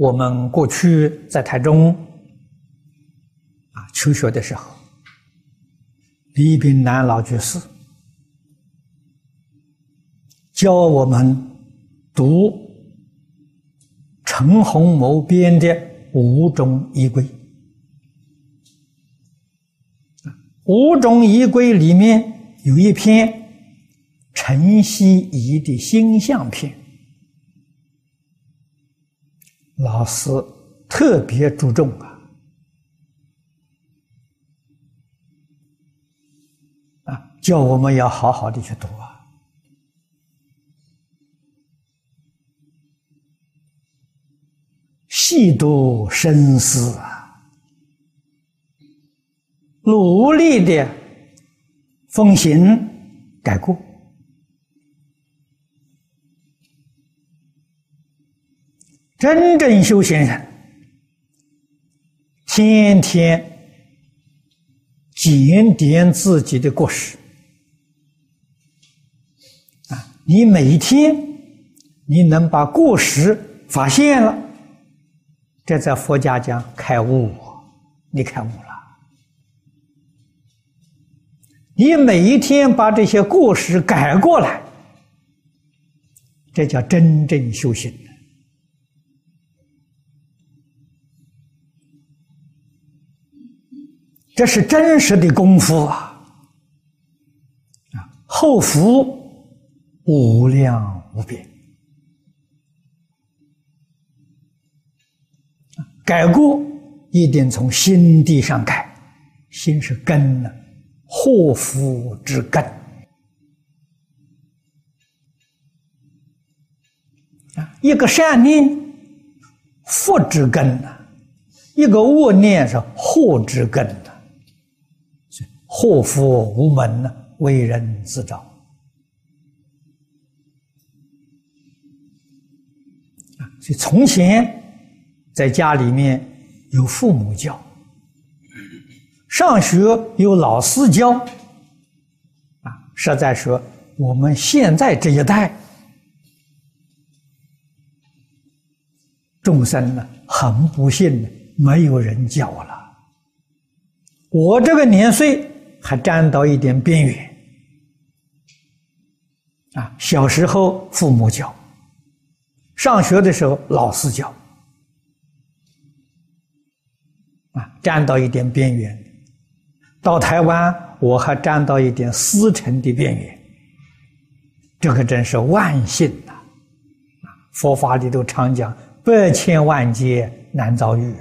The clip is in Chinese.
我们过去在台中啊求学的时候，李炳南老居士教我们读陈洪谋编的《五种仪规》。五种仪规里面有一篇陈希夷的星象篇，老师特别注重啊。啊，叫我们要好好的去读啊，细读深思啊。努力的奉行改过，真正修行人天天检点自己的过失啊！你每一天你能把过失发现了，这在佛家讲开悟，你开悟了。你每一天把这些过失改过来，这叫真正修行。这是真实的功夫啊！啊，后福无量无边。改过一定从心地上改，心是根呢。祸福之根啊，一个善念福之根呐，一个恶念是祸之根呐，祸福无门呢，为人自找啊。所以从前在家里面有父母教。上学有老师教，啊，实在说我们现在这一代众生呢，很不幸的，没有人教了。我这个年岁还沾到一点边缘，啊，小时候父母教，上学的时候老师教，啊，沾到一点边缘。到台湾，我还沾到一点思成的边缘，这可真是万幸呐！佛法里头常讲“百千万劫难遭遇”。